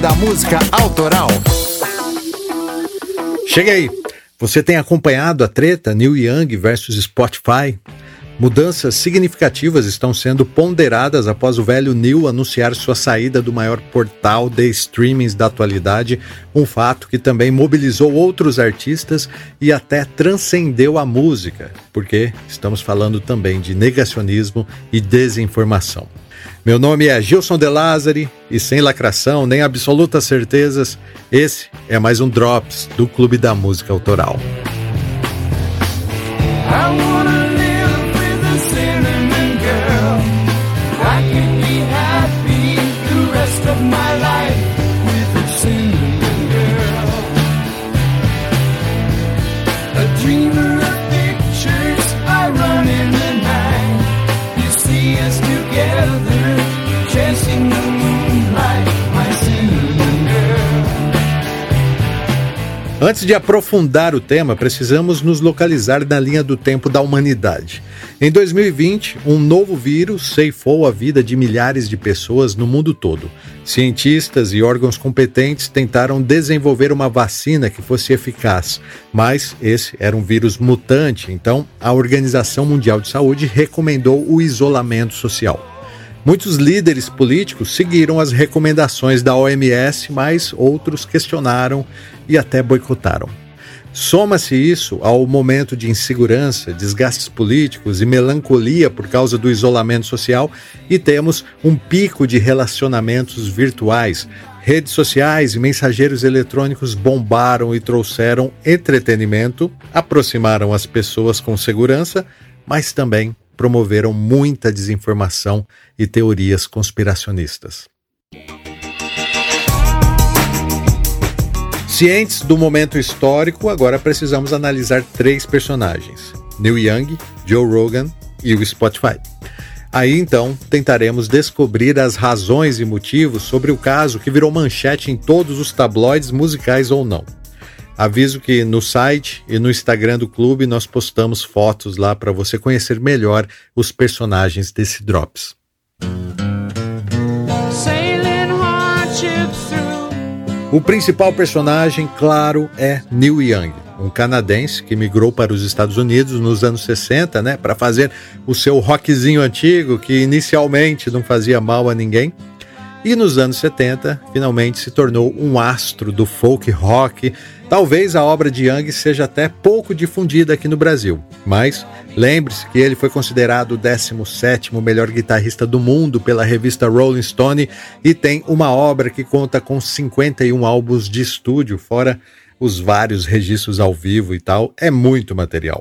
Da Música Autoral. Chega aí. Você tem acompanhado a treta New Young versus Spotify? Mudanças significativas estão sendo ponderadas após o velho Neil anunciar sua saída do maior portal de streamings da atualidade, um fato que também mobilizou outros artistas e até transcendeu a música, porque estamos falando também de negacionismo e desinformação. Meu nome é Gilson De Lázari e sem lacração nem absolutas certezas, esse é mais um Drops do Clube da Música Autoral. Antes de aprofundar o tema, precisamos nos localizar na linha do tempo da humanidade. Em 2020, um novo vírus ceifou a vida de milhares de pessoas no mundo todo. Cientistas e órgãos competentes tentaram desenvolver uma vacina que fosse eficaz, mas esse era um vírus mutante, então a Organização Mundial de Saúde recomendou o isolamento social. Muitos líderes políticos seguiram as recomendações da OMS, mas outros questionaram e até boicotaram. Soma-se isso ao momento de insegurança, desgastes políticos e melancolia por causa do isolamento social e temos um pico de relacionamentos virtuais. Redes sociais e mensageiros eletrônicos bombaram e trouxeram entretenimento, aproximaram as pessoas com segurança, mas também promoveram muita desinformação e teorias conspiracionistas. Cientes do momento histórico, agora precisamos analisar três personagens: Neil Young, Joe Rogan e o Spotify. Aí então tentaremos descobrir as razões e motivos sobre o caso que virou manchete em todos os tabloides musicais ou não. Aviso que no site e no Instagram do clube nós postamos fotos lá para você conhecer melhor os personagens desse Drops. O principal personagem, claro, é Neil Young, um canadense que migrou para os Estados Unidos nos anos 60, né, para fazer o seu rockzinho antigo que inicialmente não fazia mal a ninguém e nos anos 70 finalmente se tornou um astro do folk rock. Talvez a obra de Young seja até pouco difundida aqui no Brasil, mas lembre-se que ele foi considerado o 17º melhor guitarrista do mundo pela revista Rolling Stone e tem uma obra que conta com 51 álbuns de estúdio, fora os vários registros ao vivo e tal. É muito material.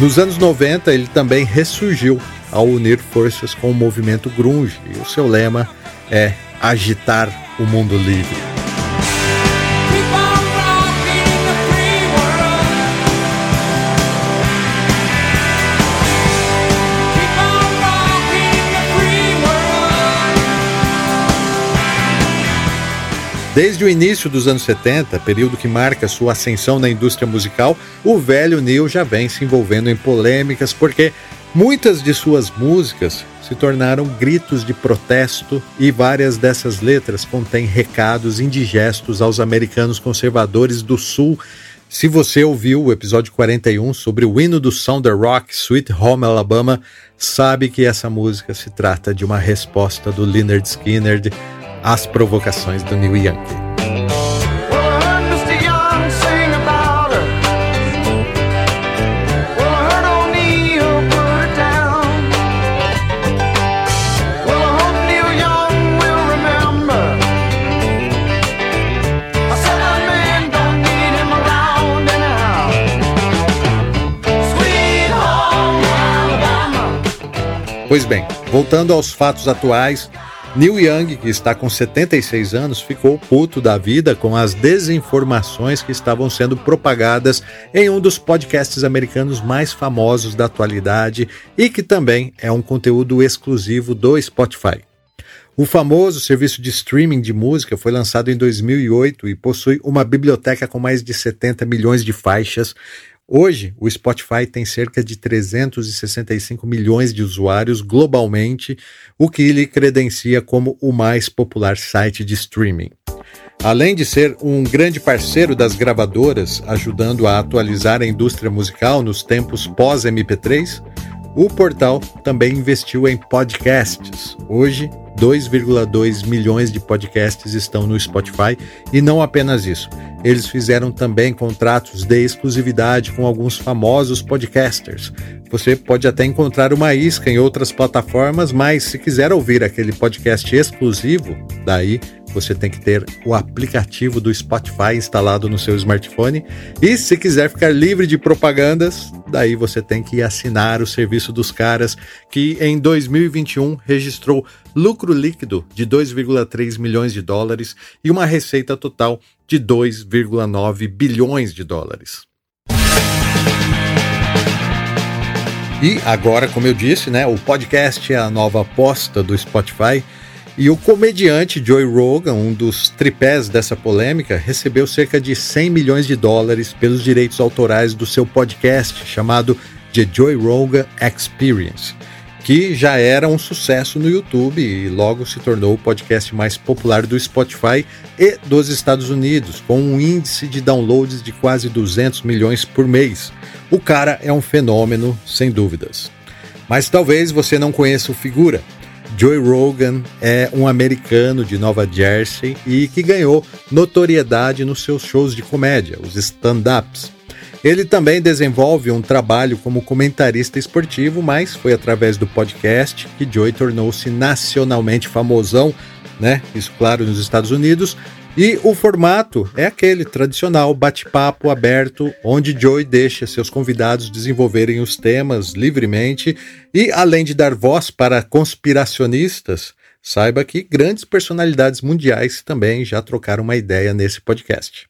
Nos anos 90, ele também ressurgiu ao unir forças com o movimento grunge, e o seu lema é agitar o mundo livre. Desde o início dos anos 70, período que marca sua ascensão na indústria musical, o velho Neil já vem se envolvendo em polêmicas porque muitas de suas músicas se tornaram gritos de protesto e várias dessas letras contêm recados indigestos aos americanos conservadores do Sul. Se você ouviu o episódio 41 sobre o hino do Sounder Rock, Sweet Home Alabama, sabe que essa música se trata de uma resposta do Leonard Skinner às provocações do Neil Young. Pois bem, voltando aos fatos atuais, Neil Young, que está com 76 anos, ficou puto da vida com as desinformações que estavam sendo propagadas em um dos podcasts americanos mais famosos da atualidade e que também é um conteúdo exclusivo do Spotify. O famoso serviço de streaming de música foi lançado em 2008 e possui uma biblioteca com mais de 70 milhões de faixas, Hoje, o Spotify tem cerca de 365 milhões de usuários globalmente, o que lhe credencia como o mais popular site de streaming. Além de ser um grande parceiro das gravadoras, ajudando a atualizar a indústria musical nos tempos pós-MP3, o portal também investiu em podcasts. Hoje, 2,2 milhões de podcasts estão no Spotify e não apenas isso. Eles fizeram também contratos de exclusividade com alguns famosos podcasters. Você pode até encontrar uma isca em outras plataformas, mas se quiser ouvir aquele podcast exclusivo, daí você tem que ter o aplicativo do Spotify instalado no seu smartphone. E se quiser ficar livre de propagandas, daí você tem que assinar o serviço dos caras, que em 2021 registrou lucro líquido de 2,3 milhões de dólares e uma receita total de 2,9 bilhões de dólares. E agora, como eu disse, né, o podcast é a nova aposta do Spotify e o comediante Joey Rogan, um dos tripés dessa polêmica, recebeu cerca de 100 milhões de dólares pelos direitos autorais do seu podcast chamado The Joey Rogan Experience, que já era um sucesso no YouTube e logo se tornou o podcast mais popular do Spotify e dos Estados Unidos, com um índice de downloads de quase 200 milhões por mês. O cara é um fenômeno, sem dúvidas. Mas talvez você não conheça o figura. Joey Rogan é um americano de Nova Jersey e que ganhou notoriedade nos seus shows de comédia, os stand-ups. Ele também desenvolve um trabalho como comentarista esportivo, mas foi através do podcast que Joey tornou-se nacionalmente famosão, né? Isso claro nos Estados Unidos, e o formato é aquele tradicional bate-papo aberto, onde Joey deixa seus convidados desenvolverem os temas livremente e, além de dar voz para conspiracionistas, saiba que grandes personalidades mundiais também já trocaram uma ideia nesse podcast.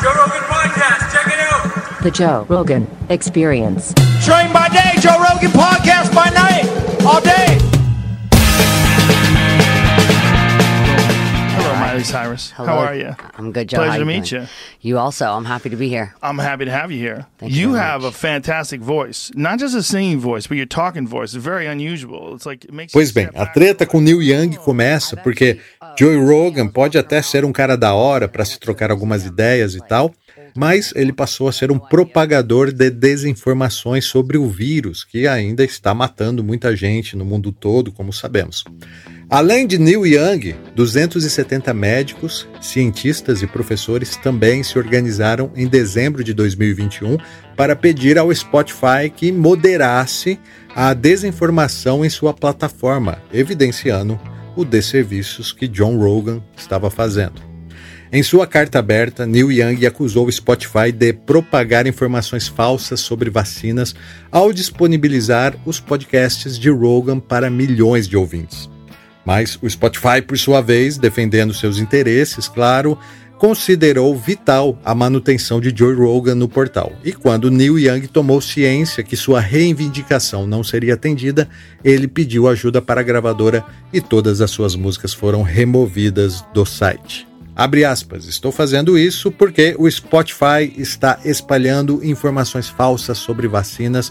Joe Rogan Podcast, check it out. The Joe Rogan Experience. Train by day, Joe Rogan Podcast Cyrus. Hello. How are you? I'm good, Joe. Pleasure to meet you. You also. I'm happy to be here. I'm happy to have you here. Thank you, you have much. a fantastic voice. Not just a singing voice, but your talking voice. It's very unusual. It's like it makes Pois bem, a treta com Neil Young começa porque Joey Rogan pode até ser um cara da hora para se trocar algumas ideias e tal, mas ele passou a ser um propagador de desinformações sobre o vírus que ainda está matando muita gente no mundo todo, como sabemos. Além de Neil Young, 270 médicos, cientistas e professores também se organizaram em dezembro de 2021 para pedir ao Spotify que moderasse a desinformação em sua plataforma, evidenciando o desserviços que John Rogan estava fazendo. Em sua carta aberta, Neil Young acusou o Spotify de propagar informações falsas sobre vacinas ao disponibilizar os podcasts de Rogan para milhões de ouvintes. Mas o Spotify, por sua vez, defendendo seus interesses, claro, considerou vital a manutenção de Joe Rogan no portal. E quando Neil Young tomou ciência que sua reivindicação não seria atendida, ele pediu ajuda para a gravadora e todas as suas músicas foram removidas do site. Abre aspas, estou fazendo isso porque o Spotify está espalhando informações falsas sobre vacinas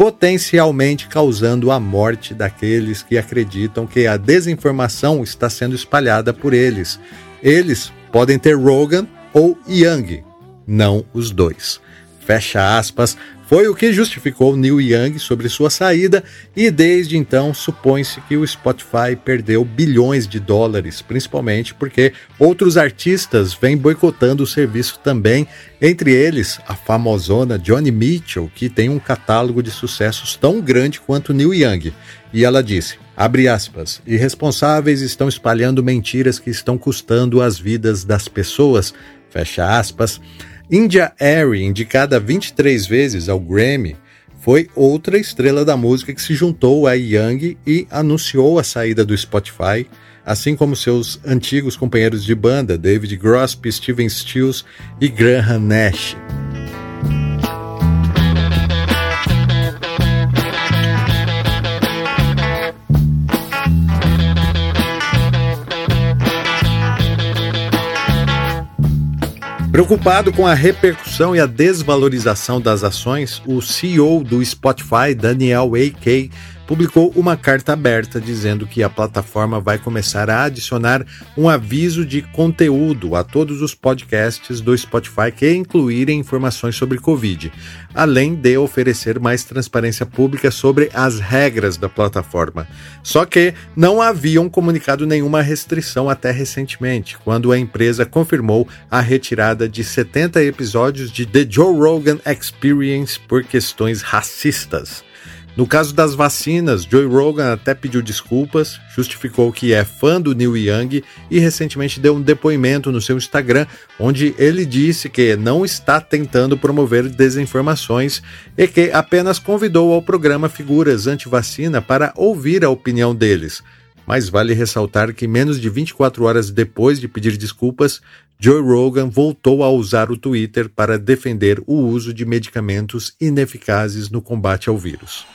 potencialmente causando a morte daqueles que acreditam que a desinformação está sendo espalhada por eles. Eles podem ter Rogan ou Young, não os dois. Fecha aspas, foi o que justificou Neil Young sobre sua saída e desde então supõe-se que o Spotify perdeu bilhões de dólares, principalmente porque outros artistas vêm boicotando o serviço também, entre eles a famosona Johnny Mitchell, que tem um catálogo de sucessos tão grande quanto Neil Young. E ela disse: abre aspas, irresponsáveis estão espalhando mentiras que estão custando as vidas das pessoas, fecha aspas. India Airy, indicada 23 vezes ao Grammy, foi outra estrela da música que se juntou a Young e anunciou a saída do Spotify, assim como seus antigos companheiros de banda, David Grosp, Steven Stills e Graham Nash. Preocupado com a repercussão e a desvalorização das ações, o CEO do Spotify, Daniel A.K., publicou uma carta aberta dizendo que a plataforma vai começar a adicionar um aviso de conteúdo a todos os podcasts do Spotify que incluírem informações sobre Covid, além de oferecer mais transparência pública sobre as regras da plataforma. Só que não haviam comunicado nenhuma restrição até recentemente, quando a empresa confirmou a retirada de 70 episódios de The Joe Rogan Experience por questões racistas. No caso das vacinas, Joe Rogan até pediu desculpas, justificou que é fã do Neil Young e recentemente deu um depoimento no seu Instagram onde ele disse que não está tentando promover desinformações e que apenas convidou ao programa figuras anti-vacina para ouvir a opinião deles. Mas vale ressaltar que menos de 24 horas depois de pedir desculpas, Joe Rogan voltou a usar o Twitter para defender o uso de medicamentos ineficazes no combate ao vírus.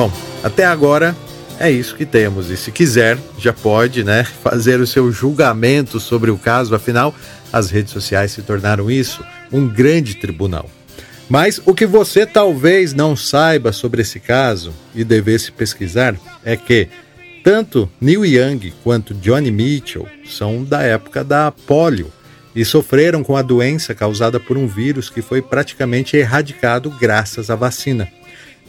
Bom, até agora é isso que temos. E se quiser, já pode né, fazer o seu julgamento sobre o caso, afinal, as redes sociais se tornaram isso um grande tribunal. Mas o que você talvez não saiba sobre esse caso e devesse pesquisar é que tanto Neil Young quanto Johnny Mitchell são da época da polio e sofreram com a doença causada por um vírus que foi praticamente erradicado graças à vacina.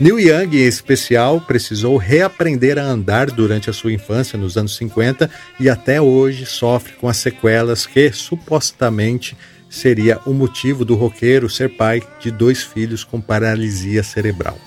Neil Young, em especial, precisou reaprender a andar durante a sua infância nos anos 50 e até hoje sofre com as sequelas que supostamente seria o motivo do roqueiro ser pai de dois filhos com paralisia cerebral.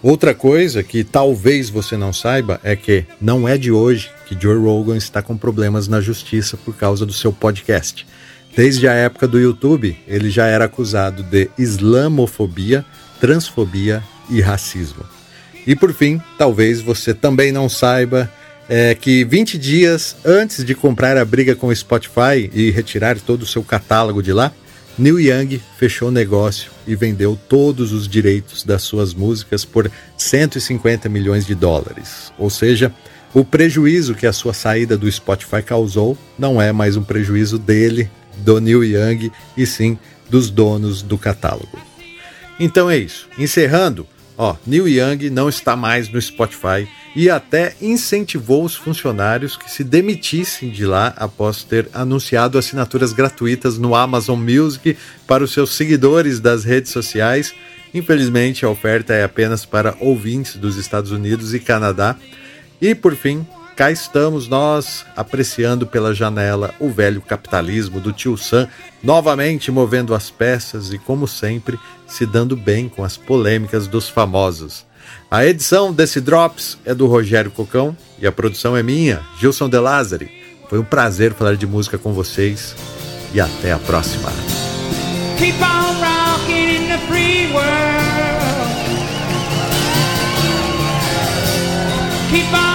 Outra coisa que talvez você não saiba é que não é de hoje que Joe Rogan está com problemas na justiça por causa do seu podcast. Desde a época do YouTube, ele já era acusado de islamofobia, transfobia e racismo. E por fim, talvez você também não saiba é, que 20 dias antes de comprar a briga com o Spotify e retirar todo o seu catálogo de lá, Neil Young fechou negócio e vendeu todos os direitos das suas músicas por 150 milhões de dólares. Ou seja, o prejuízo que a sua saída do Spotify causou não é mais um prejuízo dele, do Neil Young, e sim dos donos do catálogo. Então é isso. Encerrando, Ó, Neil Young não está mais no Spotify e até incentivou os funcionários que se demitissem de lá após ter anunciado assinaturas gratuitas no Amazon Music para os seus seguidores das redes sociais. Infelizmente, a oferta é apenas para ouvintes dos Estados Unidos e Canadá. E por fim, cá estamos nós apreciando pela janela o velho capitalismo do tio Sam, novamente movendo as peças e, como sempre, se dando bem com as polêmicas dos famosos. A edição desse Drops é do Rogério Cocão e a produção é minha, Gilson De Lázari. Foi um prazer falar de música com vocês e até a próxima. Keep on